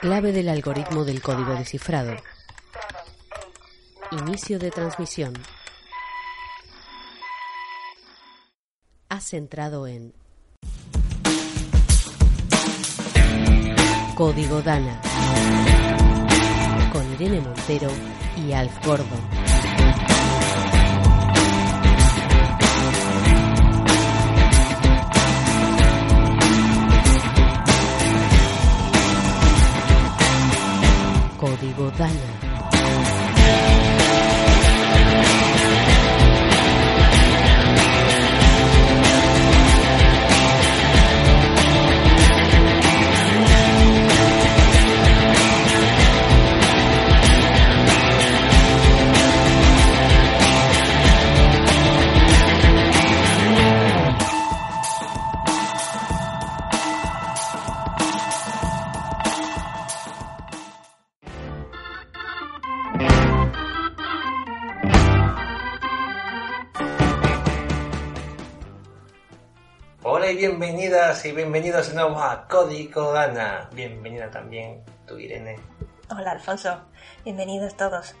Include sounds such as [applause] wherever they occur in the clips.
Clave del algoritmo del código descifrado. Inicio de transmisión. Has entrado en Código Dana con Irene Montero y Alf Gordon. Código Dana. Y bienvenidos de nuevo a Código Dana. Bienvenida también tú, Irene. Hola Alfonso, bienvenidos todos.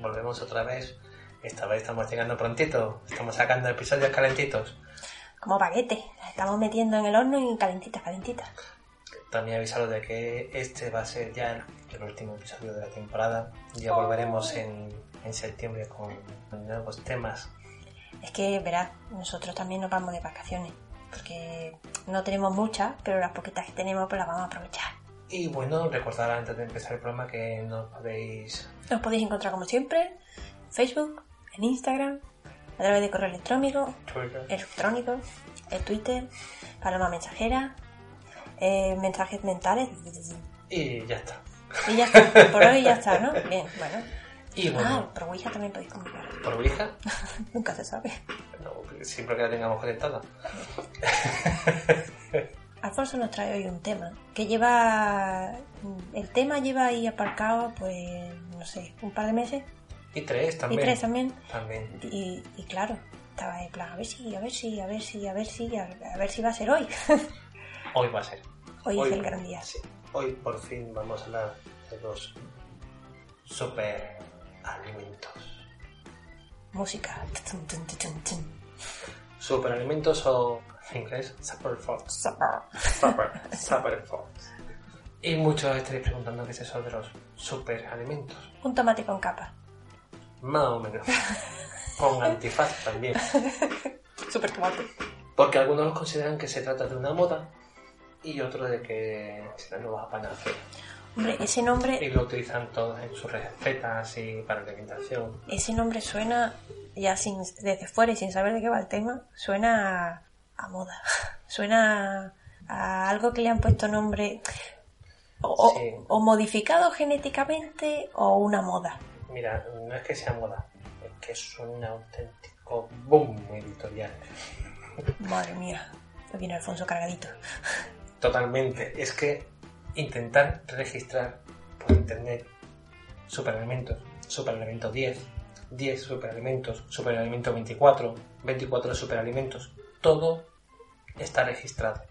Volvemos otra vez. Esta vez estamos llegando prontito. Estamos sacando episodios calentitos. Como baguete, las estamos metiendo en el horno y calentitas, calentitas. También avisaros de que este va a ser ya el, el último episodio de la temporada. Ya volveremos en, en septiembre con nuevos temas. Es que, verás, nosotros también nos vamos de vacaciones, porque no tenemos muchas, pero las poquitas que tenemos pues las vamos a aprovechar. Y bueno, recordar antes de empezar el programa que nos podéis Nos podéis encontrar como siempre en Facebook, en Instagram, a través de correo electrónico, Twitter. electrónico, en Twitter, paloma mensajera, eh, mensajes mentales. Y ya está. Y ya está, por hoy ya está, ¿no? [laughs] Bien, bueno. Y Ah, bueno, por Ouija también podéis comunicar. por Ouija, [laughs] Nunca se sabe. Siempre que la tengamos conectada. [laughs] Alfonso nos trae hoy un tema que lleva. El tema lleva ahí aparcado, pues, no sé, un par de meses. Y tres también. Y tres también. También. Y, y claro, estaba en plan, a ver si, a ver si, a ver si, a ver si, a, a ver si va a ser hoy. [laughs] Hoy va a ser. hoy, es el gran día. sí. Hoy por fin vamos a hablar de los super alimentos. Música. Tum, tum, tum, tum, tum. Super alimentos o en inglés super foods. Super, super [laughs] foods. Y muchos estaréis preguntando qué es eso de los super alimentos. Un tomate con capa. Más o menos. Con [laughs] antifaz también. Super tomate. Porque algunos consideran que se trata de una moda y otros de que es la nueva panacea. Hombre, ese nombre, Y lo utilizan todos en sus recetas y para la alimentación. ese nombre suena, ya sin, desde fuera y sin saber de qué va el tema, suena a, a moda. [laughs] Suena a algo que le han puesto nombre o, o- Sí. o modificado genéticamente o una moda. Mira, no es que sea moda, es que es un auténtico boom editorial. Madre mía, viene Alfonso cargadito. Totalmente. Es que intentar registrar por internet superalimentos, superalimento 10, 10 superalimentos, superalimento 24, 24 superalimentos, todo está registrado.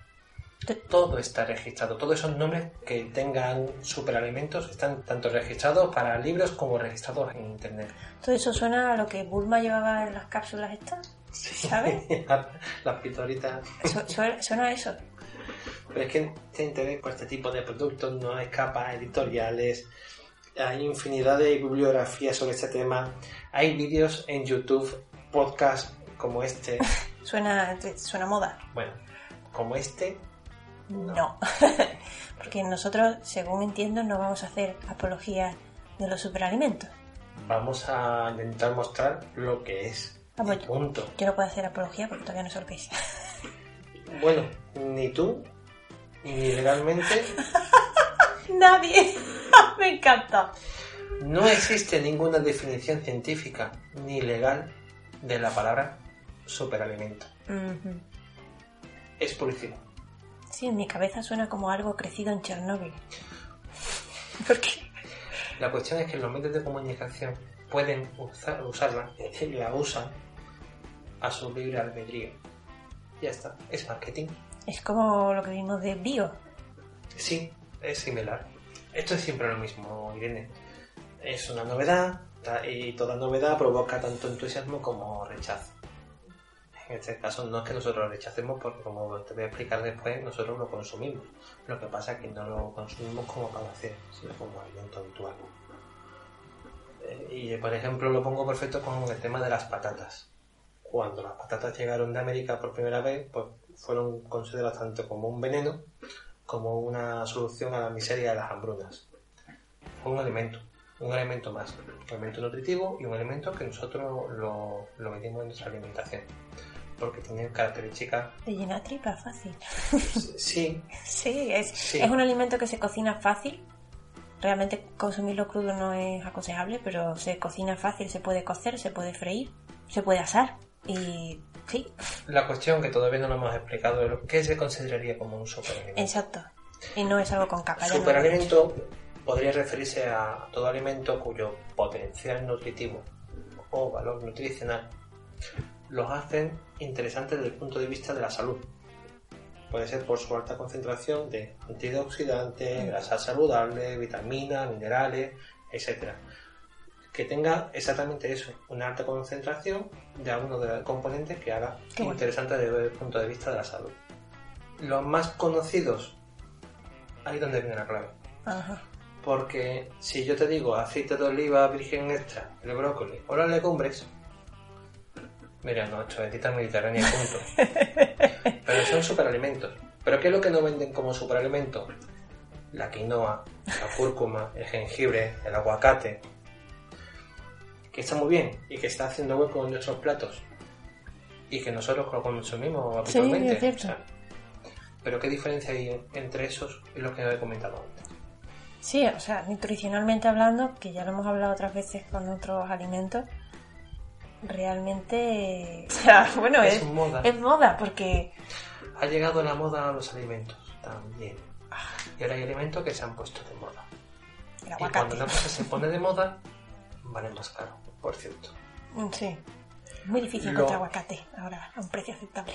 Todo está registrado. Todos esos nombres que tengan superalimentos están tanto registrados para libros como registrados en internet. Todo eso suena a lo que Bulma llevaba en las cápsulas estas, ¿sabes? [laughs] Las. Su- suena, suena a eso. Pero es que este interés por este tipo de productos no hay capas editoriales, hay infinidad de bibliografías sobre este tema, hay vídeos en YouTube, podcasts como este, [laughs] Suena, suena moda. bueno, como este, No. [laughs] Porque nosotros, según entiendo, no vamos a hacer apología de los superalimentos. vamos a intentar mostrar lo que es. Vamos, punto. Yo no puedo hacer apología porque todavía no sé lo que es. Bueno, ni tú, ni legalmente, [laughs] Nadie. [laughs] Me encanta. no existe ninguna definición científica ni legal de la palabra superalimento. Es publicidad. Sí, en mi cabeza suena como algo crecido en Chernóbil. [laughs] ¿Por qué? La cuestión es que los medios de comunicación pueden usar- usarla y la usan a su libre albedrío. Ya está, es marketing. Es como lo que vimos de bio. Sí, es similar. Esto es siempre lo mismo, Irene. Es una novedad y toda novedad provoca tanto entusiasmo como rechazo. En este caso no es que nosotros lo rechacemos porque como te voy a explicar después, nosotros lo consumimos. Lo que pasa es que no lo consumimos como hacer, sino como alimento habitual. Eh, Y por ejemplo lo pongo perfecto con el tema de las patatas. Cuando las patatas llegaron de América por primera vez, pues fueron consideradas tanto como un veneno como una solución a la miseria de las hambrunas. Fue un alimento, un alimento más, un alimento nutritivo y un alimento que nosotros lo, lo metimos en nuestra alimentación, porque tiene características, De llenar tripa fácil. [laughs] sí, Sí, es, Sí. es un alimento que se cocina fácil. Realmente consumirlo crudo no es aconsejable, pero se cocina fácil, se puede cocer, se puede freír, se puede asar. Y sí, la cuestión que todavía no lo hemos explicado es que se consideraría como un superalimento. exacto. Y no es algo con capa. ya no- Superalimento podría referirse a todo alimento cuyo potencial nutritivo o valor nutricional los hacen interesantes desde el punto de vista de la salud. Puede ser por su alta concentración de antioxidantes, grasas saludables, vitaminas, minerales, etc. Que tenga exactamente eso, una alta concentración de alguno de los componentes que haga Qué bueno. interesante desde el punto de vista de la salud. Los más conocidos, ahí donde viene la clave. Ajá. Porque si yo te digo aceite de oliva virgen extra, el brócoli o las legumbres, mira, no, esto es dieta mediterránea punto. [laughs] Pero son superalimentos. ¿Pero qué es lo que no venden como superalimento? La quinoa, la cúrcuma, el jengibre, el aguacate. Que está muy bien y que está haciendo hueco en nuestros platos. Y que nosotros lo consumimos Sí, habitualmente. es cierto. O sea, pero ¿qué diferencia hay entre esos y los que he comentado antes? Sí, o sea, nutricionalmente hablando, que ya lo hemos hablado otras veces con otros alimentos, realmente, [laughs] o sea, bueno, Es es, moda. es moda, porque Ha llegado la moda a los alimentos también. Y ahora hay alimentos que se han puesto de moda. el Y cuando una cosa se pone de moda, vale más caro, por cierto. Mm, sí, muy difícil Lo- encontrar aguacate ahora a un precio aceptable.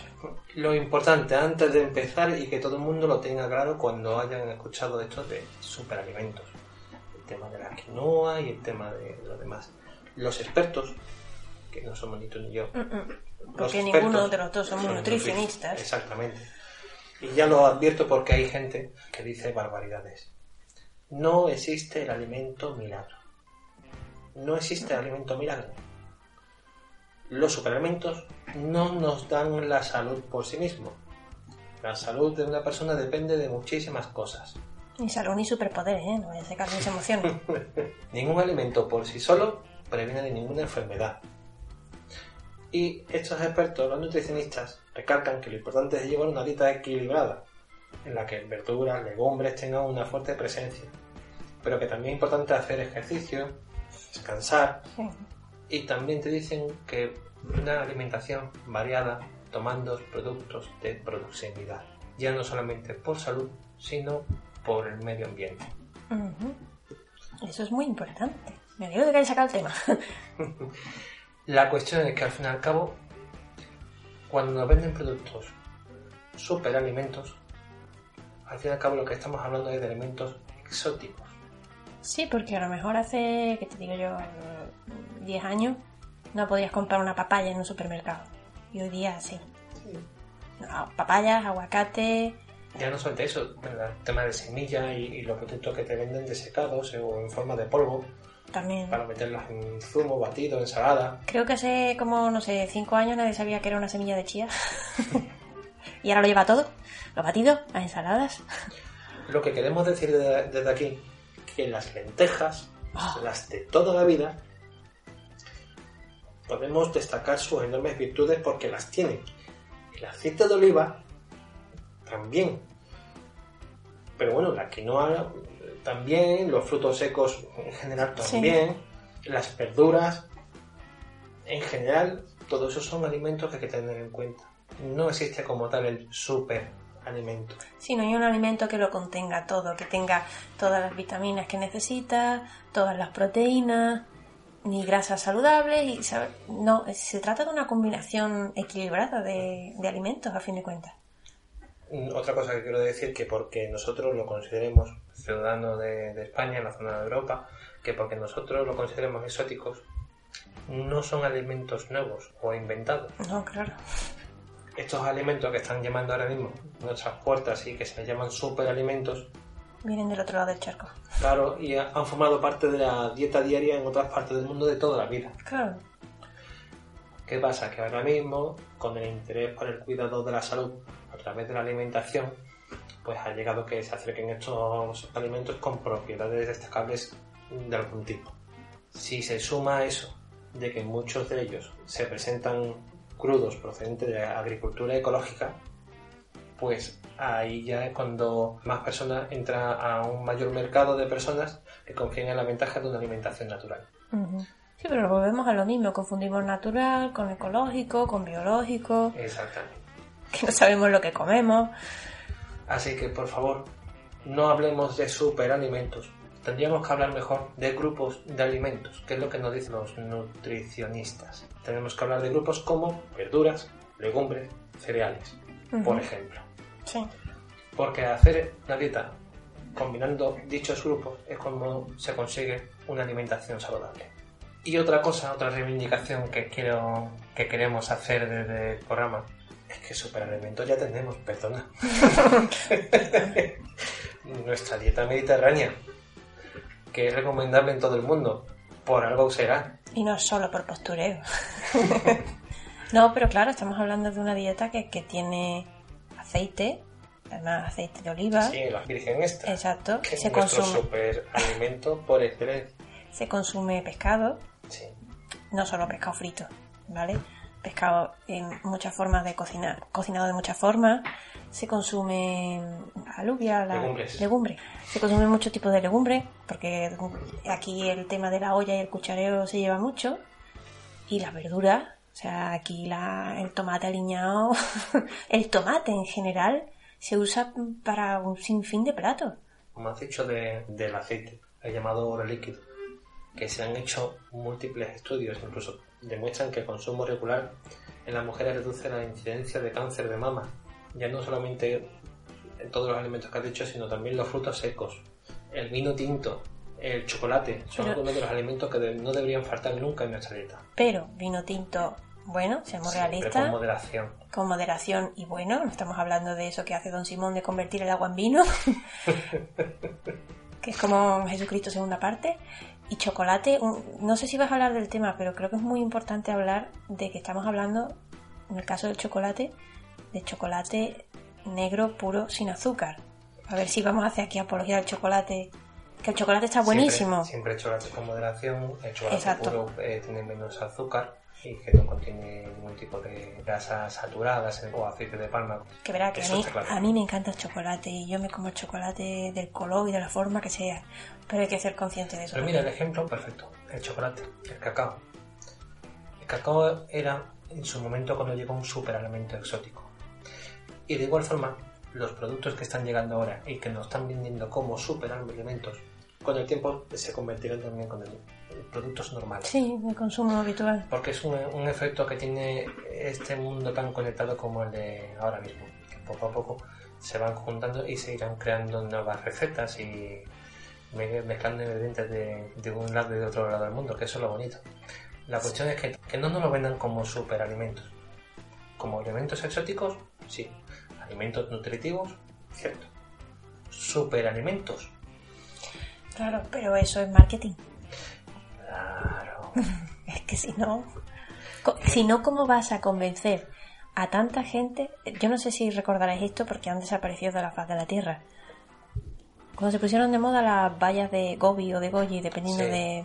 Lo importante antes de empezar y que todo el mundo lo tenga claro cuando hayan escuchado esto de superalimentos. El tema de la quinoa y el tema de lo demás. Los expertos, que no somos ni tú ni yo, Mm, mm. Porque ninguno de los dos somos nutricionistas. Exactamente. Y ya lo advierto porque hay gente que dice barbaridades. No existe el alimento milagro. No existe el alimento milagro. Los superalimentos no nos dan la salud por sí mismos. La salud de una persona depende de muchísimas cosas. Ni salud ni superpoder, ¿eh? No vaya a sacar mis emociones. Ningún alimento por sí solo previene de ninguna enfermedad. Y estos expertos, los nutricionistas, recalcan que lo importante es llevar una dieta equilibrada, en la que verduras, legumbres tengan una fuerte presencia, pero que también es importante hacer ejercicio, descansar, Sí. y también te dicen que una alimentación variada, tomando productos de proximidad, ya no solamente por salud, sino por el medio ambiente. Eso es muy importante. Me alegro de que haya sacado el tema. [laughs] La cuestión es que al fin y al cabo, cuando nos venden productos superalimentos, al fin y al cabo lo que estamos hablando es de alimentos exóticos. Sí, porque a lo mejor hace, que te digo yo, 10 años no podías comprar una papaya en un supermercado. Y hoy día sí. No, papayas, aguacate. Ya no solamente eso, ¿verdad? el tema de semilla y, y los productos que te venden desecados o en forma de polvo También. para meterlos en zumo, batido, ensalada. Creo que hace como, no sé, 5 años nadie sabía que era una semilla de chía. [laughs] [laughs] y ahora lo lleva todo. Lo batido, las ensaladas. Lo que queremos decir de- desde aquí, que las lentejas, Ah. las de toda la vida, podemos destacar sus enormes virtudes porque las tienen. El aceite de oliva también. Pero bueno, la quinoa también, los frutos secos en general Sí. también, las verduras, en general, todos esos son alimentos que hay que tener en cuenta. No existe como tal el super alimento. Si no hay un alimento que lo contenga todo, que tenga todas las vitaminas que necesita, todas las proteínas, ni grasas saludables, y no, se trata de una combinación equilibrada de, de alimentos a fin de cuentas. Mm, Otra cosa que quiero decir que porque nosotros lo consideremos ciudadanos de, de España, en la zona de Europa, que porque nosotros lo consideremos exóticos, no son alimentos nuevos o inventados. No, claro. Estos alimentos que están llamando ahora mismo nuestras puertas y que se les llaman superalimentos, Vienen del otro lado del charco. claro, y ha- han formado parte de la dieta diaria en otras partes del mundo de toda la vida. Claro. ¿Qué pasa? Que ahora mismo, con el interés por el cuidado de la salud a través de la alimentación, pues ha llegado que se acerquen estos alimentos con propiedades destacables de algún tipo. Si se suma a eso, de que muchos de ellos se presentan crudos procedentes de agricultura ecológica, pues ahí ya es cuando más personas entran a un mayor mercado de personas que confían en la ventaja de una alimentación natural. Sí, pero volvemos a lo mismo. Confundimos natural con ecológico, con biológico, Exactamente. que no sabemos lo que comemos. Así que por favor, no hablemos de superalimentos. Tendríamos que hablar mejor de grupos de alimentos, que es lo que nos dicen los nutricionistas. Tenemos que hablar de grupos como verduras, legumbres, cereales, por Ujú. ejemplo. Sí. Porque hacer una dieta combinando dichos grupos es como se consigue una alimentación saludable. Y otra cosa, otra reivindicación que quiero que queremos hacer desde el programa es que superalimentos ya tenemos, perdona. [laughs] [laughs] Nuestra dieta mediterránea, que es recomendable en todo el mundo, por algo será. Y no solo por postureo. [laughs] no, pero claro, estamos hablando de una dieta que, que tiene aceite, además aceite de oliva. Sí, la virgen extra. Exacto. Que es Se nuestro consume, superalimento por excelencia. se consume pescado, Sí. no solo pescado frito, ¿vale? Pescado en muchas formas de cocinar, cocinado de muchas formas. Se consume alubia, la, Legumbres. legumbre. Se consume mucho tipo de legumbre, porque aquí el tema de la olla y el cuchareo se lleva mucho. Y las verduras, o sea, aquí la, el tomate aliñado, [laughs] el tomate en general se usa para un sinfín de platos. como has dicho de- del aceite, el llamado oro líquido, que se han hecho múltiples estudios, incluso demuestran que el consumo regular en las mujeres reduce la incidencia de cáncer de mama, ya no solamente en todos los alimentos que has dicho, sino también los frutos secos, el vino tinto, el chocolate, son Pero- algunos de los alimentos que no deberían faltar nunca en nuestra dieta. Pero vino tinto, bueno, seamos Siempre realistas. con moderación. con moderación y bueno, no estamos hablando de eso que hace Don Simón de convertir el agua en vino, [laughs] que es como Jesucristo segunda parte, y chocolate, no sé si vas a hablar del tema, pero creo que es muy importante hablar de que estamos hablando, en el caso del chocolate, de chocolate negro puro sin azúcar. A ver si vamos a hacer aquí apología del chocolate, que el chocolate está buenísimo. Siempre, siempre chocolate con moderación, el chocolate Exacto. puro eh, tiene menos azúcar y que no contiene ningún tipo de grasas saturadas o aceite de palma. Que verá que a mí, claro. a mí me encanta el chocolate y yo me como el chocolate del color y de la forma que sea. Pero hay que ser consciente de eso. Pero mira, el ejemplo perfecto, el chocolate, el cacao. El cacao era en su momento cuando llegó un superalimento exótico. Y de igual forma, los productos que están llegando ahora y que nos están vendiendo como superalimentos, con el tiempo se convertirán también con el- productos normales. Sí, de consumo habitual. Porque es un, un efecto que tiene este mundo tan conectado como el de ahora mismo, que poco a poco se van juntando y se irán creando nuevas recetas y me- mezclando ingredientes de, de un lado y de otro lado del mundo, que eso es lo bonito. La cuestión es que, que no nos lo vendan como superalimentos. Como alimentos exóticos, sí. Alimentos nutritivos, cierto. Superalimentos, Claro, pero eso es marketing. claro. [laughs] Es que si no. Si no, ¿cómo vas a convencer a tanta gente? Yo no sé si recordaréis esto porque han desaparecido de la faz de la tierra. Cuando se pusieron de moda las vallas de Gobi o de Goji, dependiendo Sí. de.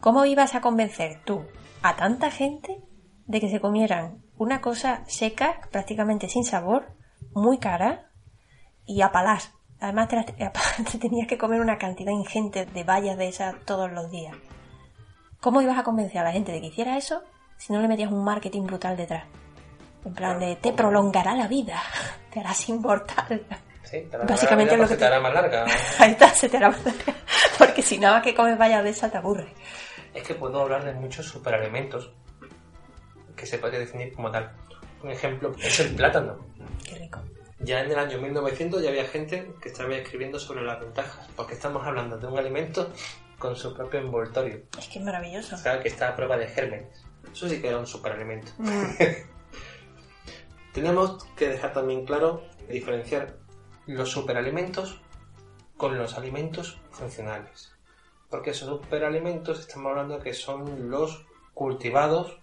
¿Cómo ibas a convencer tú a tanta gente de que se comieran una cosa seca, prácticamente sin sabor, muy cara y a palar. Además te, las- [laughs] te tenías que comer una cantidad ingente de bayas de esas todos los días. ¿Cómo ibas a convencer a la gente de que hiciera eso si no le metías un marketing brutal detrás? En plan de, te prolongará la vida, [laughs] te harás inmortal. Sí, te Básicamente la vida, lo que te- te hará más larga. [laughs] Ahí está, se te hará Porque si nada más que comes bayas de esas te aburre. Es que puedo hablar de muchos superalimentos que se podría definir como tal. Un ejemplo es el plátano. Qué rico. Ya en el año 1900 ya había gente que estaba escribiendo sobre las ventajas, porque estamos hablando de un alimento con su propio envoltorio, Es que es maravilloso. o sea, que está a prueba de gérmenes. Eso sí que era un superalimento. Mm, [laughs] Tenemos que dejar también claro diferenciar los superalimentos con los alimentos funcionales. Porque esos superalimentos estamos hablando que son los cultivados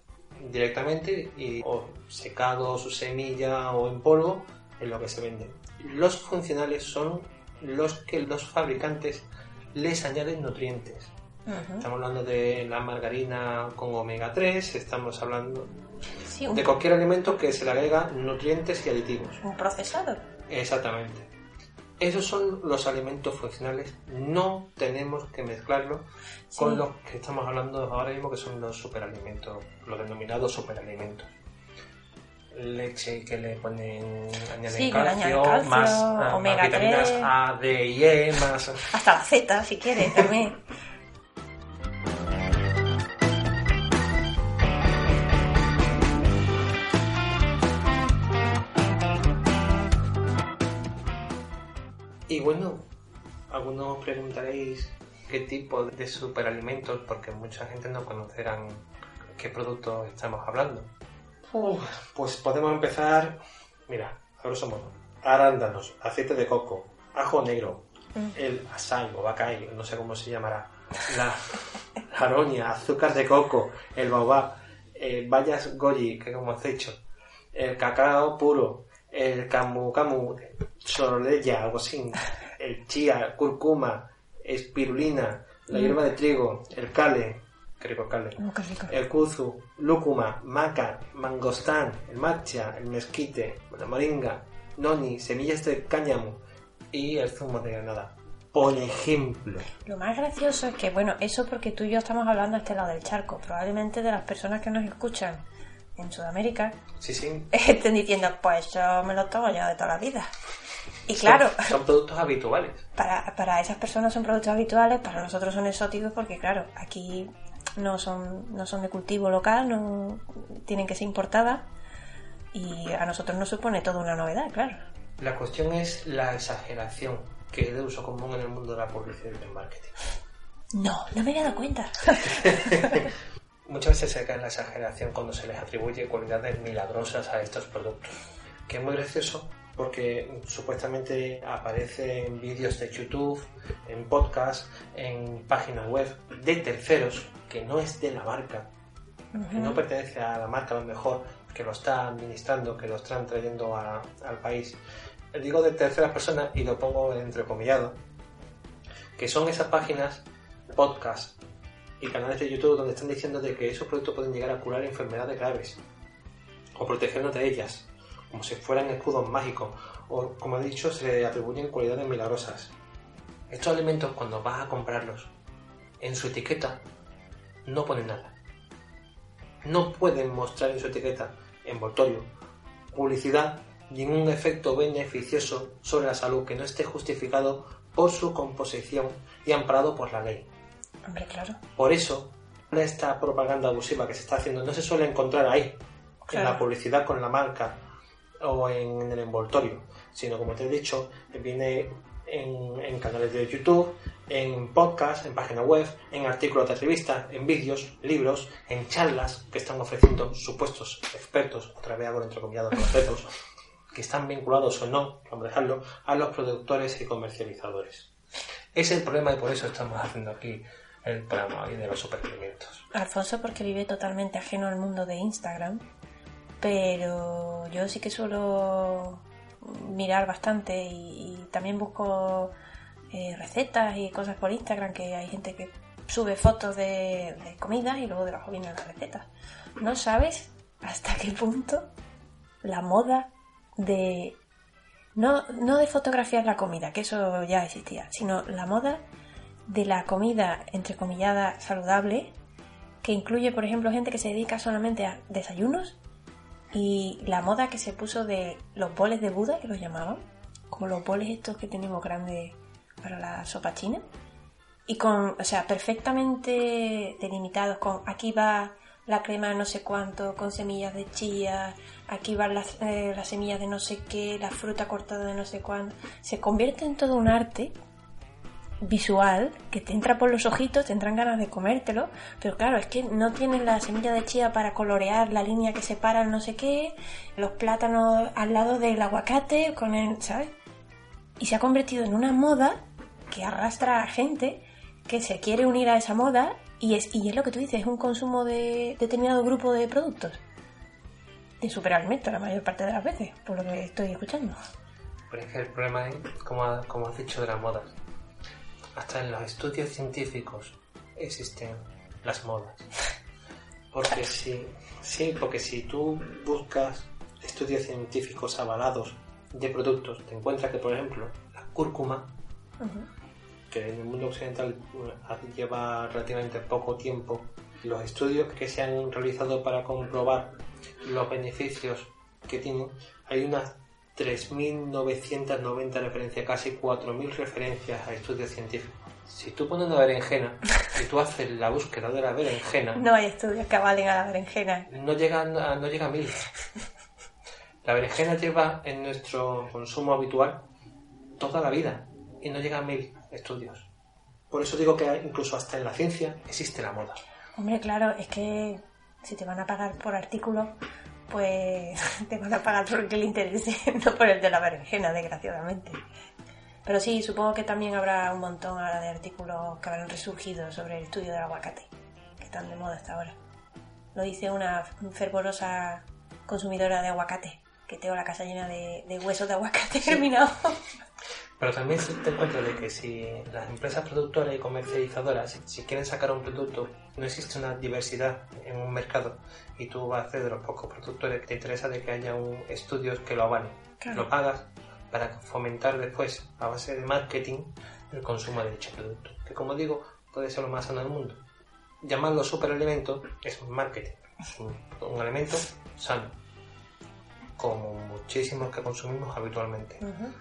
directamente y o secados, su semilla o en polvo en lo que se vende. Los funcionales son los que los fabricantes les añaden nutrientes. Estamos hablando de la margarina con omega 3, estamos hablando Sí, un, de cualquier alimento que se le agrega nutrientes y aditivos. un procesado. Exactamente. Esos son los alimentos funcionales. No tenemos que mezclarlo Sí. con los que estamos hablando ahora mismo, que son los superalimentos, los denominados superalimentos. Leche que le ponen, añaden Sí, calcio, calcio, más, ah, más omega vitaminas 3. A, D y E, más... Hasta la Z, si quieres, también. [laughs] algunos preguntaréis qué tipo de superalimentos, porque mucha gente no conocerán qué productos estamos hablando. Pues podemos empezar, mira, a grosso modo, arándanos, aceite de coco, ajo negro, Mm. el asai o bacay, no sé cómo se llamará, la, la aroña, azúcar de coco, el baobab, eh, bayas goji, que como has dicho, el cacao puro, el camu camu, soroleya, algo así, el chía, cúrcuma, espirulina, la Mm. hierba de trigo, el qué rico kale, Oh, qué rico. el kuzu, lúcuma, maca, mangostán, el matcha, el mezquite, la moringa, noni, semillas de cáñamo y el zumo de granada. Por ejemplo. Lo más gracioso es que, bueno, eso porque tú y yo estamos hablando a este lado del charco. Probablemente de las personas que nos escuchan en Sudamérica Sí, sí. [laughs] estén diciendo, pues yo me lo tomo yo de toda la vida. Y claro, Son, son productos habituales. [laughs] para, para esas personas son productos habituales, para nosotros son exóticos porque, claro, aquí no son, no son de cultivo local, no tienen que ser importadas y a nosotros nos supone toda una novedad, claro. La cuestión es la exageración que es de uso común en el mundo de la publicidad y del marketing. No, no me había dado cuenta. [laughs] Muchas veces se cae en la exageración cuando se les atribuye cualidades milagrosas a estos productos. Que es muy gracioso porque supuestamente aparece en vídeos de YouTube, en podcast, en páginas web de terceros que no es de la marca, que no pertenece a la marca a lo mejor, que lo está administrando, que lo están trayendo a- al país. Digo de terceras personas y lo pongo entrecomillado, que son esas páginas, podcast y canales de YouTube donde están diciendo de que esos productos pueden llegar a curar enfermedades graves o protegernos de ellas, como si fueran escudos mágicos, o como he dicho, se atribuyen cualidades milagrosas. Estos alimentos cuando vas a comprarlos, en su etiqueta no ponen nada. No pueden mostrar en su etiqueta envoltorio, publicidad, ningún efecto beneficioso sobre la salud que no esté justificado por su composición y amparado por la ley. Hombre, claro. Por eso, esta propaganda abusiva que se está haciendo no se suele encontrar ahí, en la publicidad con la marca o en el envoltorio, sino como te he dicho, viene en, canales de YouTube, en podcast, en página web, en artículos de revistas, en vídeos, libros, en charlas que están ofreciendo supuestos expertos, otra vez hago entrecomillado con los dedos, que están vinculados o no, vamos a dejarlo, a los productores y comercializadores. Es el problema y por eso estamos haciendo aquí el programa de los superalimentos. Alfonso porque vive totalmente ajeno al mundo de Instagram, pero yo sí que suelo mirar bastante y, también busco eh, recetas y cosas por Instagram, que hay gente que sube fotos de, de comidas y luego debajo vienen las recetas. No sabes hasta qué punto la moda de No, no de fotografiar la comida, que eso ya existía, sino la moda de la comida, entrecomillada, saludable, que incluye, por ejemplo, gente que se dedica solamente a desayunos y la moda que se puso de los boles de Buda, que los llamaban, como los boles estos que tenemos grandes para la sopa china, y con, o sea, perfectamente delimitados con aquí va la crema de no sé cuánto, con semillas de chía, aquí van las, eh, las semillas de no sé qué, la fruta cortada de no sé cuánto. Se convierte en todo un arte visual que te entra por los ojitos, te entran ganas de comértelo, pero claro, es que no tienes la semilla de chía para colorear la línea que separa el no sé qué, los plátanos al lado del aguacate, con el, ¿sabes? Y se ha convertido en una moda que arrastra a gente que se quiere unir a esa moda y es, y es lo que tú dices, es un consumo de determinado grupo de productos. De superalimento la mayor parte de las veces, por lo que estoy escuchando. Pero es que el problema es, como, ha- como has dicho, de las modas. Hasta en los estudios científicos existen las modas. [laughs] Porque si, sí, porque si tú buscas estudios científicos avalados de productos, te encuentras que, por ejemplo, la cúrcuma, que en el mundo occidental eh, lleva relativamente poco tiempo, los estudios que se han realizado para comprobar los beneficios que tienen, hay unas 3.990 referencias, casi 4.000 referencias a estudios científicos. Si tú pones una berenjena [laughs] y tú haces la búsqueda de la berenjena, No hay estudios que avalen a la berenjena. no llega a, no llega a mil. La berenjena lleva en nuestro consumo habitual toda la vida y no llega a mil estudios. Por eso digo que incluso hasta en la ciencia existe la moda. Hombre, claro, es que si te van a pagar por artículo, pues te van a pagar por el que le interese, [laughs] no por el de la berenjena, desgraciadamente. Pero sí, supongo que también habrá un montón ahora de artículos que habrán resurgido sobre el estudio del aguacate, que están de moda hasta ahora. Lo dice una fervorosa consumidora de aguacate, que tengo la casa llena de, de huesos de aguacate [laughs] germinados. Pero también te encuentro de que si las empresas productoras y comercializadoras, si- quieren sacar un producto, no existe una diversidad en un mercado y tú vas a hacer de los pocos productores que te interesa de que haya un, estudios que lo avalen. Claro. Lo pagas para fomentar después, a base de marketing, el consumo de dicho producto. Que como digo, puede ser lo más sano del mundo. Llamarlo superalimento es un marketing, es un, un alimento sano, como muchísimos que consumimos habitualmente.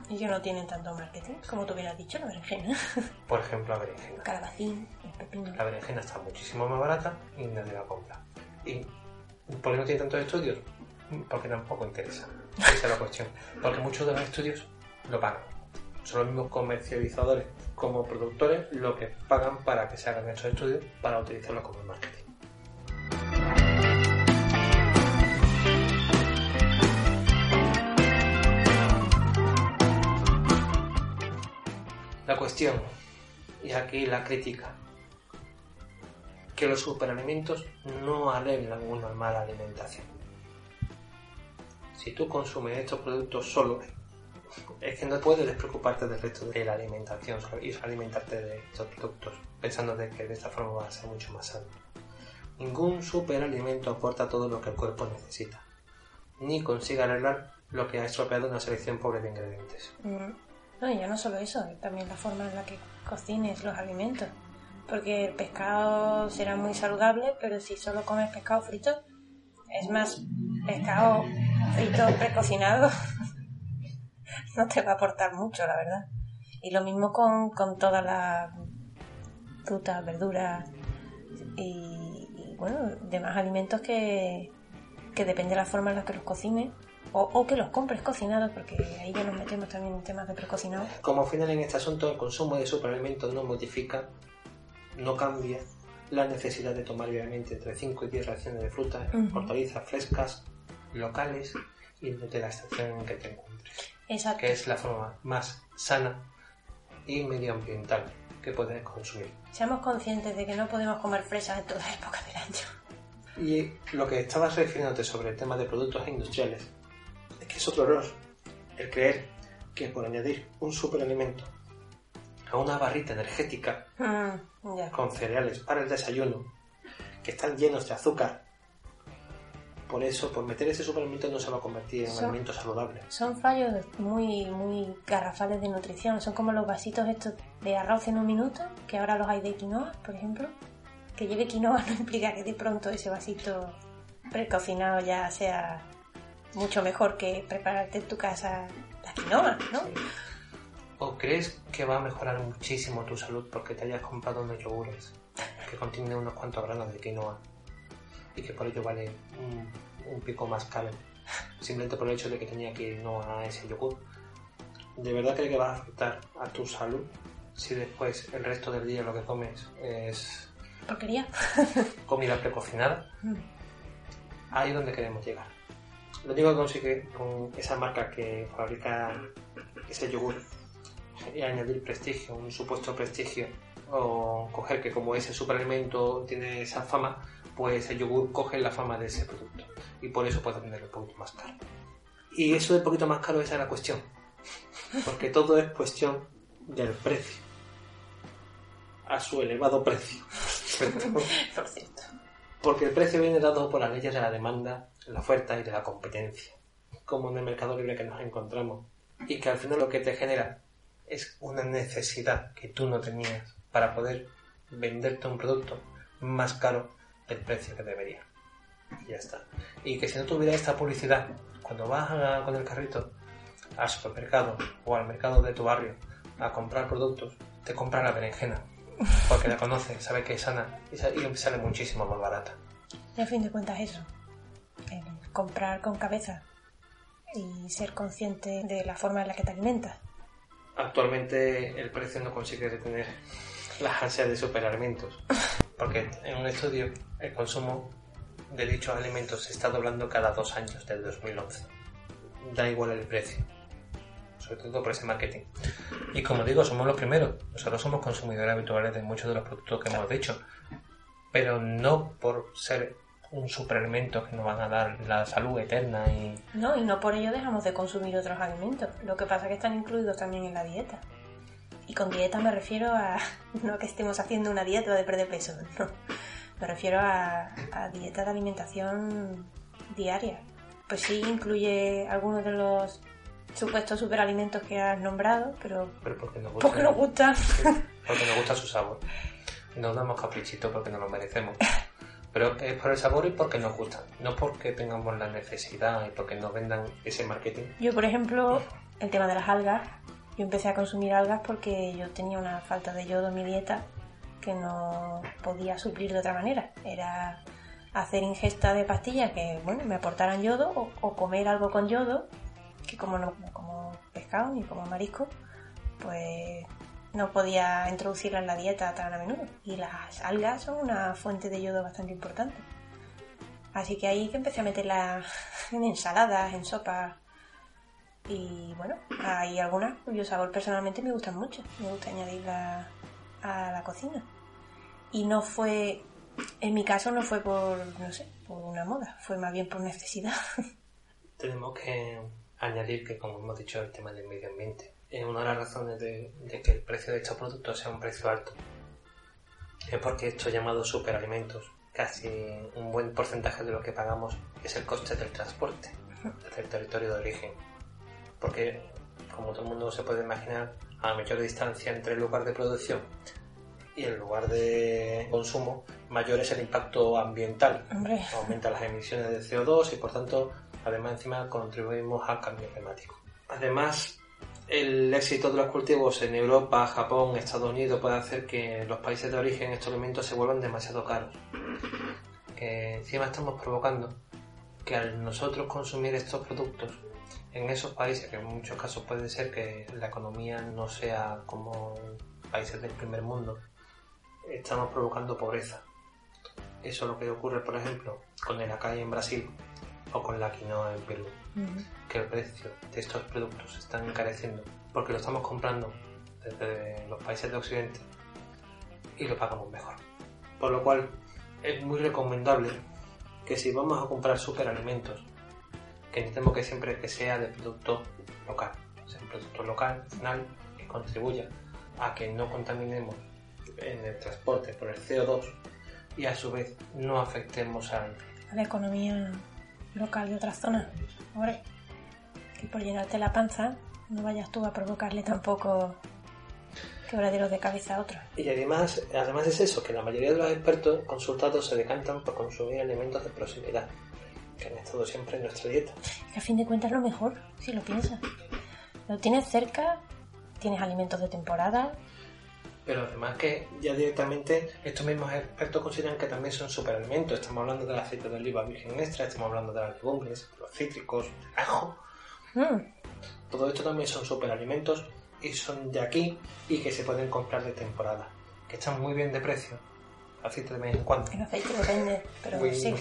Y que no tienen tanto marketing, como tú hubieras dicho, la berenjena. [laughs] Por ejemplo, la berenjena. El calabacín, el pepino. La berenjena está muchísimo más barata y nadie la compra. ¿Y por qué no tiene tantos estudios? Porque tampoco interesa. Esa es la cuestión. Porque muchos de los estudios lo pagan. Son los mismos comercializadores como productores lo que pagan para que se hagan estos estudios para utilizarlos como marketing. Cuestión, y aquí la crítica, que los superalimentos no arreglan una mala alimentación. Si tú consumes estos productos solos, es que no puedes despreocuparte del resto de la alimentación y alimentarte de estos productos, pensando de que de esta forma va a ser mucho más sano. Ningún superalimento aporta todo lo que el cuerpo necesita, ni consigue arreglar lo que ha estropeado una selección pobre de ingredientes. Mm. No, y ya no solo eso, también la forma en la que cocines los alimentos. Porque el pescado será muy saludable, pero si solo comes pescado frito, es más, pescado frito precocinado [laughs] no te va a aportar mucho, la verdad. Y lo mismo con, con todas las frutas, verduras y, bueno, demás alimentos que, que depende de la forma en la que los cocines o, o que los compres cocinados, porque ahí ya nos metemos también en temas de precocinados. Como final en este asunto, el consumo de superalimentos no modifica, no cambia la necesidad de tomar diariamente entre 5 y 10 raciones de fruta, Ujú. hortalizas frescas, locales y de la estación en que te encuentres, Exacto. que es la forma más sana y medioambiental que puedes consumir. Seamos conscientes de que no podemos comer fresas en todas épocas del año. Y lo que estabas refiriéndote sobre el tema de productos industriales, es otro error el creer que por añadir un superalimento a una barrita energética Mm, ya. con cereales para el desayuno que están llenos de azúcar, por eso, por meter ese superalimento no se va a convertir en un Son- alimento saludable. Son fallos muy, muy garrafales de nutrición. Son como los vasitos estos de arroz en un minuto, que ahora los hay de quinoa, por ejemplo. Que lleve quinoa [laughs] no implica que de pronto ese vasito precocinado ya sea mucho mejor que prepararte en tu casa la quinoa, ¿no? Sí. ¿O crees que va a mejorar muchísimo tu salud porque te hayas comprado unos yogures que contienen unos cuantos granos de quinoa y que por ello vale un, un pico más caro? Simplemente por el hecho de que tenía quinoa a ese yogur. ¿De verdad crees que va a afectar a tu salud si después el resto del día lo que comes es Porquería. comida precocinada? ahí es donde queremos llegar. Lo único que consigue con esa marca que fabrica ese yogur y añadir prestigio, un supuesto prestigio, o coger que como ese superalimento tiene esa fama, pues el yogur coge la fama de ese producto y por eso puede vender un poquito más caro. Y eso de poquito más caro esa es la cuestión, porque todo es cuestión del precio, a su elevado precio. [laughs] Por cierto. Porque el precio viene dado por las leyes de la demanda, la oferta y de la competencia, como en el mercado libre que nos encontramos, y que al final lo que te genera es una necesidad que tú no tenías para poder venderte un producto más caro del precio que debería. Y ya está. Y que si no tuviera esta publicidad, cuando vas con el carrito al supermercado o al mercado de tu barrio a comprar productos, te compra la berenjena. Porque la conoce, sabe que es sana y y sale muchísimo más barata. Y a fin de cuentas eso. Comprar con cabeza y ser consciente de la forma en la que te alimentas. Actualmente el precio no consigue detener las ansias de superalimentos, porque en un estudio el consumo de dichos alimentos se está doblando cada dos años desde 2011. Da igual el precio, sobre todo por ese marketing. Y como digo, somos los primeros. Nosotros somos consumidores habituales de muchos de los productos que hemos dicho, pero no por ser un superalimento que nos van a dar la salud eterna y No, y no por ello dejamos de consumir otros alimentos. Lo que pasa es que están incluidos también en la dieta. Y con dieta me refiero a [laughs] no que estemos haciendo una dieta de perder peso, [laughs] no. Me refiero a, a dieta de alimentación diaria. Pues sí, incluye algunos de los supuestos superalimentos que has nombrado, pero pero porque nos gusta, porque nos gusta. porque nos gusta su sabor. Nos damos caprichito porque nos lo merecemos. [laughs] Pero es por el sabor y porque nos gusta, no porque tengamos la necesidad y porque nos vendan ese marketing. Yo, por ejemplo, el tema de las algas, yo empecé a consumir algas porque yo tenía una falta de yodo en mi dieta que no podía suplir de otra manera. Era hacer ingesta de pastillas que, bueno, me aportaran yodo o, o comer algo con yodo, que como no como pescado ni como marisco, pues no podía introducirla en la dieta tan a menudo. Y las algas son una fuente de yodo bastante importante. Así que ahí que empecé a meterlas [laughs] en ensaladas, en sopas. Y bueno, hay algunas cuyo sabor personalmente me gustan mucho. Me gusta añadirla a la cocina. Y no fue, en mi caso no fue por, no sé, por una moda, fue más bien por necesidad. [laughs] Tenemos que añadir que, como hemos dicho, el tema del medio ambiente es una de las razones de, de que el precio de estos productos sea un precio alto. Es porque estos llamados superalimentos, casi un buen porcentaje de lo que pagamos es el coste del transporte desde el territorio de origen. Porque, como todo el mundo se puede imaginar, a mayor distancia entre el lugar de producción y el lugar de consumo, mayor es el impacto ambiental. Hombre, Aumenta las emisiones de CO2 y, por tanto, además encima contribuimos al cambio climático. Además, el éxito de los cultivos en Europa, Japón, Estados Unidos puede hacer que los países de origen estos alimentos se vuelvan demasiado caros. Encima estamos provocando que al nosotros consumir estos productos en esos países, que en muchos casos puede ser que la economía no sea como países del primer mundo, estamos provocando pobreza. Eso es lo que ocurre, por ejemplo, con el acai en Brasil o con la quinoa en Perú que el precio de estos productos se están encareciendo porque lo estamos comprando desde los países de Occidente y lo pagamos mejor. Por lo cual es muy recomendable que si vamos a comprar superalimentos, que intentemos que siempre que sea de producto local, sea un producto local, final, que contribuya a que no contaminemos en el transporte por el CO2 y a su vez no afectemos al a la economía local de otras zonas. Hombre, que por llenarte la panza no vayas tú a provocarle tampoco quebraderos de cabeza a otros. Y además, además es eso, que la mayoría de los expertos consultados se decantan por consumir alimentos de proximidad, que han estado siempre en nuestra dieta. Que a fin de cuentas es lo mejor, si lo piensas. Lo tienes cerca, tienes alimentos de temporada, Pero además que ya directamente estos mismos expertos consideran que también son superalimentos. Estamos hablando del aceite de oliva virgen extra, estamos hablando de las legumbres, los cítricos, ajo. Mm, Todo esto también son superalimentos y son de aquí y que se pueden comprar de temporada. Que están muy bien de precio. Aceite de vez en cuando. el aceite depende, pero sí.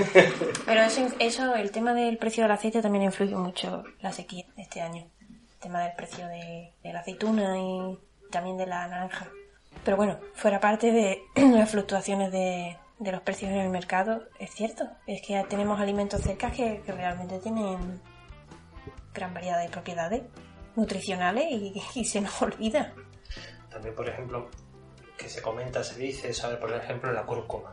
[laughs] pero eso, eso, el tema del precio del aceite también influye mucho la sequía de este año. El tema del precio de, de la aceituna y también de la naranja. Pero bueno, fuera parte de [clears throat] las fluctuaciones de, los precios en el mercado, es cierto. Es que tenemos alimentos cerca que, realmente tienen gran variedad de propiedades nutricionales y, [laughs] y se nos olvida. También, por ejemplo, que se comenta, se dice, saber, por ejemplo, la cúrcuma,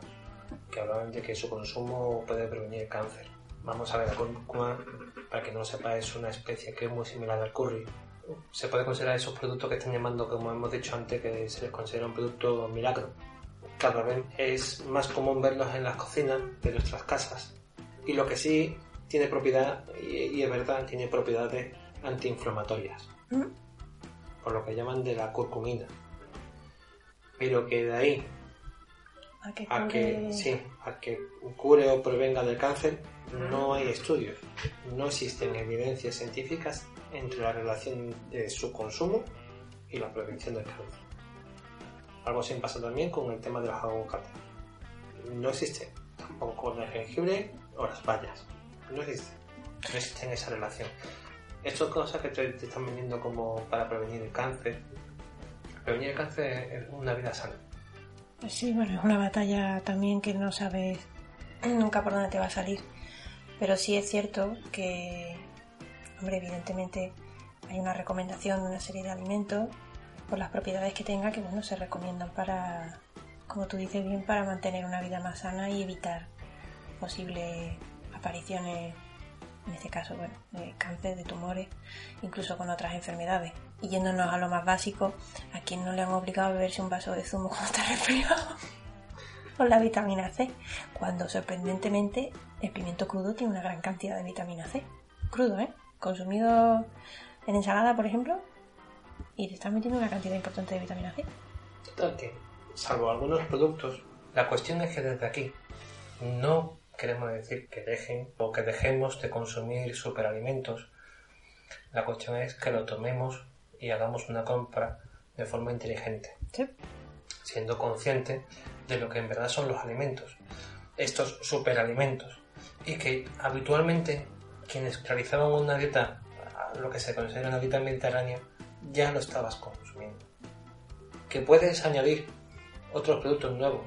que hablaban de que su consumo puede prevenir cáncer. Vamos a ver, la cúrcuma, para que no sepa, es una especie que es muy similar al curry. Se puede considerar esos productos que están llamando, como hemos dicho antes, que se les considera un producto milagro. Cada vez es más común verlos en las cocinas de nuestras casas. Y lo que sí tiene propiedad, y, es verdad, tiene propiedades antiinflamatorias ¿Mm? por lo que llaman de la curcumina. Pero que de ahí A que, a que, cure- sí, a que cure o prevenga del cáncer, no hay estudios. No existen evidencias científicas entre la relación de su consumo y la prevención del cáncer. Algo así pasa también con el tema de los aguacates. No existe tampoco con el jengibre o las bayas. No existe. No existe esa relación. Estas cosas que te, te están vendiendo como para prevenir el cáncer. Prevenir el cáncer es una vida sana. Pues sí, bueno, es una batalla también que no sabes nunca por dónde te va a salir. Pero sí es cierto que, hombre, evidentemente hay una recomendación de una serie de alimentos por las propiedades que tenga que, bueno, se recomiendan para, como tú dices bien, para mantener una vida más sana y evitar posibles apariciones, en este caso, bueno, de cáncer, de tumores, incluso con otras enfermedades. Y yéndonos a lo más básico, ¿a quién no le han obligado a beberse un vaso de zumo cuando está resfriado? [laughs] Con la vitamina C, cuando sorprendentemente el pimiento crudo tiene una gran cantidad de vitamina C. Crudo, ¿eh? Consumido en ensalada, por ejemplo, y te estás metiendo una cantidad importante de vitamina C. Total que, salvo algunos productos, la cuestión es que desde aquí no queremos decir que dejen o que dejemos de consumir superalimentos. La cuestión es que lo tomemos y hagamos una compra de forma inteligente, Sí. siendo consciente de lo que en verdad son los alimentos, estos superalimentos, y que habitualmente quienes realizaban una dieta, lo que se considera una dieta mediterránea, ya lo estabas consumiendo. Que puedes añadir otros productos nuevos,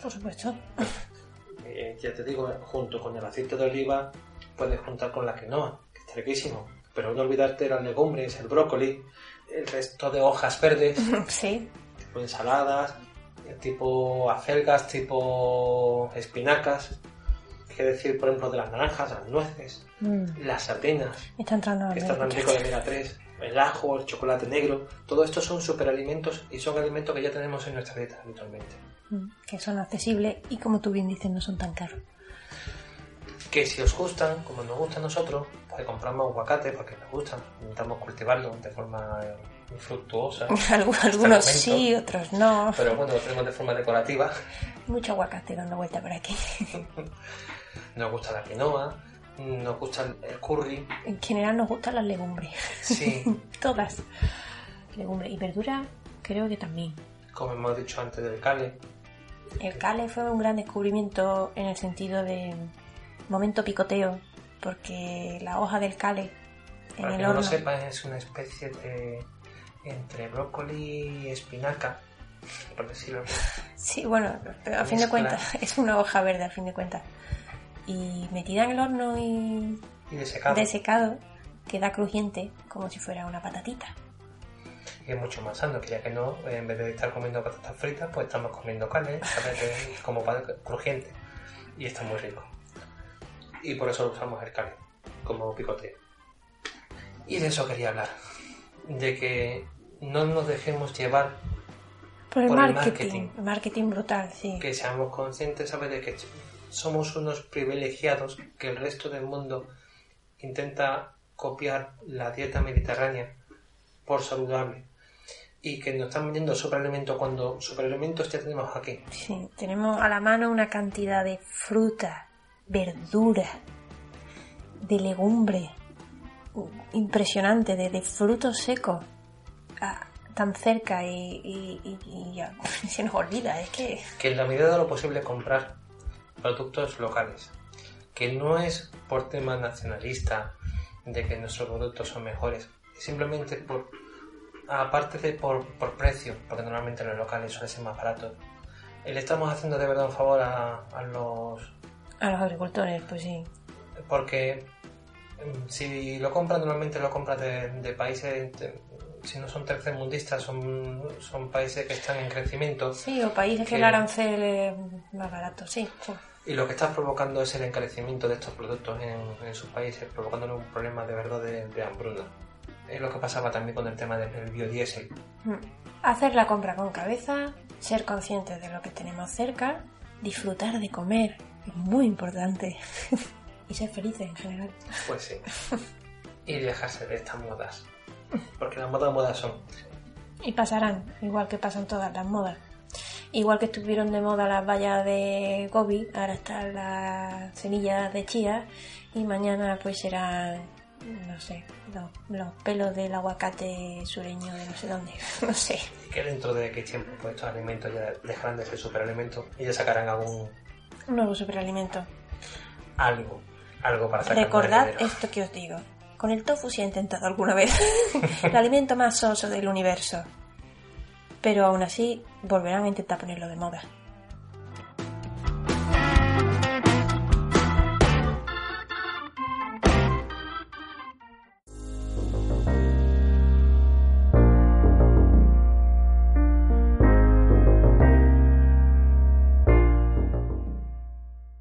Por supuesto. [laughs] eh, ya te digo, junto con el aceite de oliva puedes juntar con la quinoa, que está riquísimo. Pero no olvidarte las legumbres, el brócoli, el resto de hojas verdes, [laughs] sí. tipo ensaladas, tipo acelgas, tipo espinacas. ¿Qué decir, por ejemplo, de las naranjas, las nueces, Mm, las sardinas, me está entrando que están tan ricos de omega 3, el ajo, el chocolate negro? Todo esto son superalimentos y son alimentos que ya tenemos en nuestra dieta habitualmente. Mm, Que son accesibles y como tú bien dices, no son tan caros. que si os gustan, como nos gusta a nosotros, pues compramos aguacate porque nos gustan, intentamos cultivarlo de forma eh, fructuosa, [laughs] Algunos sí, otros no. pero bueno, lo tenemos de forma decorativa. Mucho aguacate dando vuelta por aquí. [laughs] Nos gusta la quinoa, nos gusta el- curry, En general nos gustan las legumbres. sí, [laughs] Todas. Legumbres y verduras, creo que también. como hemos dicho antes del cale, El cale fue un gran descubrimiento en el sentido de momento picoteo, porque la hoja del cale en para el que no lo sepan, es una especie de entre brócoli y espinaca, por decirlo. Sí, bueno, pero a fin de cuentas [laughs] es una hoja verde, a fin de cuentas. Y metida en el horno y y desecado. desecado, queda crujiente como si fuera una patatita. y es mucho más sano, que ya que no, en vez de estar comiendo patatas fritas, pues estamos comiendo carne, [laughs] como pan crujiente y está muy rico. y por eso usamos el cali como picoteo. Y de eso quería hablar, de que no nos dejemos llevar Por el, Por el marketing, marketing. marketing brutal, sí. que seamos conscientes, ¿sabes? De que somos unos privilegiados, que el resto del mundo intenta copiar la dieta mediterránea por saludable y que nos están vendiendo superalimento cuando superalimentos ya tenemos aquí. Sí, tenemos a la mano una cantidad de fruta, verdura, de legumbre impresionante, de, de frutos secos ah, tan cerca y, y- y- y ya [laughs] se nos olvida, es que Que en la medida de lo posible comprar productos locales. Que no es por tema nacionalista de que nuestros productos son mejores. es Simplemente por aparte de por, por precio, porque normalmente los locales suelen ser más baratos. eh, Le estamos haciendo de verdad un favor a, a los a los agricultores, pues sí. porque mm, si lo compras normalmente lo compras de, de países de- si no son tercermundistas son, son países que están en crecimiento Sí, o países que Que- el arancel es más barato, sí, sí. Y lo que estás provocando es el encarecimiento de estos productos en, en sus países provocándole un problema de verdad de, de hambruna es lo que pasaba también con el tema del biodiesel Mm. Hacer la compra con cabeza, ser conscientes de lo que tenemos cerca, disfrutar de comer, es muy importante. [laughs] y ser felices en general. pues sí y dejarse de estas modas porque las modas modas son Y pasarán, igual que pasan todas las modas. Igual que estuvieron de moda las vallas de Gobi, ahora están las semillas de chía y mañana pues serán, no sé, los, los pelos del aguacate sureño de no sé dónde, [laughs] no sé. y que dentro de qué tiempo pues, estos alimentos ya dejarán de ser superalimentos y ya sacarán algún Un nuevo superalimento. algo algo para sacar Recordad esto que os digo. Con el tofu sí he intentado alguna vez. [laughs] el alimento más soso del universo. Pero aún así volverán a intentar ponerlo de moda.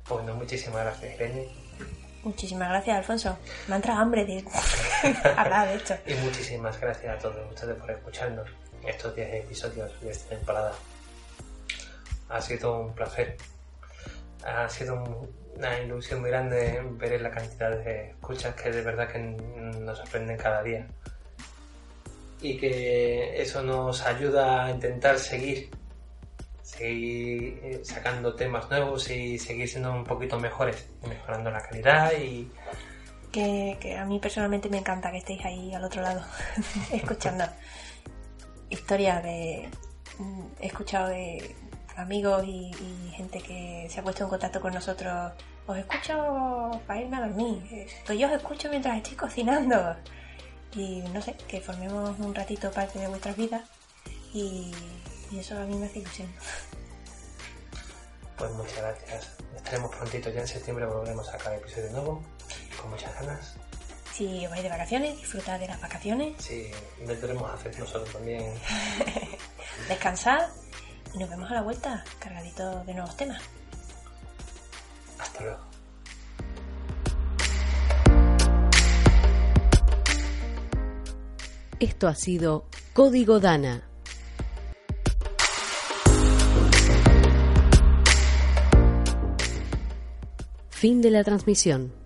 Bueno, muchísimas gracias, Irene. Muchísimas gracias, Alfonso. Me ha entrado hambre de [laughs] hablar de esto. Y muchísimas gracias a todos ustedes por escucharnos estos 10 episodios de esta temporada. Ha sido un placer. Ha sido un- una ilusión muy grande ver la cantidad de escuchas que de verdad que nos sorprenden cada día. Y que eso nos ayuda a intentar seguir, seguir eh, sacando temas nuevos y seguir siendo un poquito mejores, mejorando la calidad y Que, que a mí personalmente me encanta que estéis ahí al otro lado, [laughs] escuchando [laughs] historias de... mm, He escuchado de amigos y, gente que se ha puesto en contacto con nosotros. Os escucho para irme a dormir. Yo os escucho mientras estoy cocinando. Y no sé, que formemos un ratito parte de vuestras vidas. Y, eso a mí me hace ilusión. Pues muchas gracias. Estaremos prontito, ya en septiembre volveremos a sacar episodio nuevo, con muchas ganas. Si os vais de vacaciones, disfrutad de las vacaciones, Sí, intentaremos hacer nosotros también. [laughs] descansad y nos vemos a la vuelta, cargaditos de nuevos temas. Hasta luego. Esto ha sido Código Dana. Fin de la transmisión.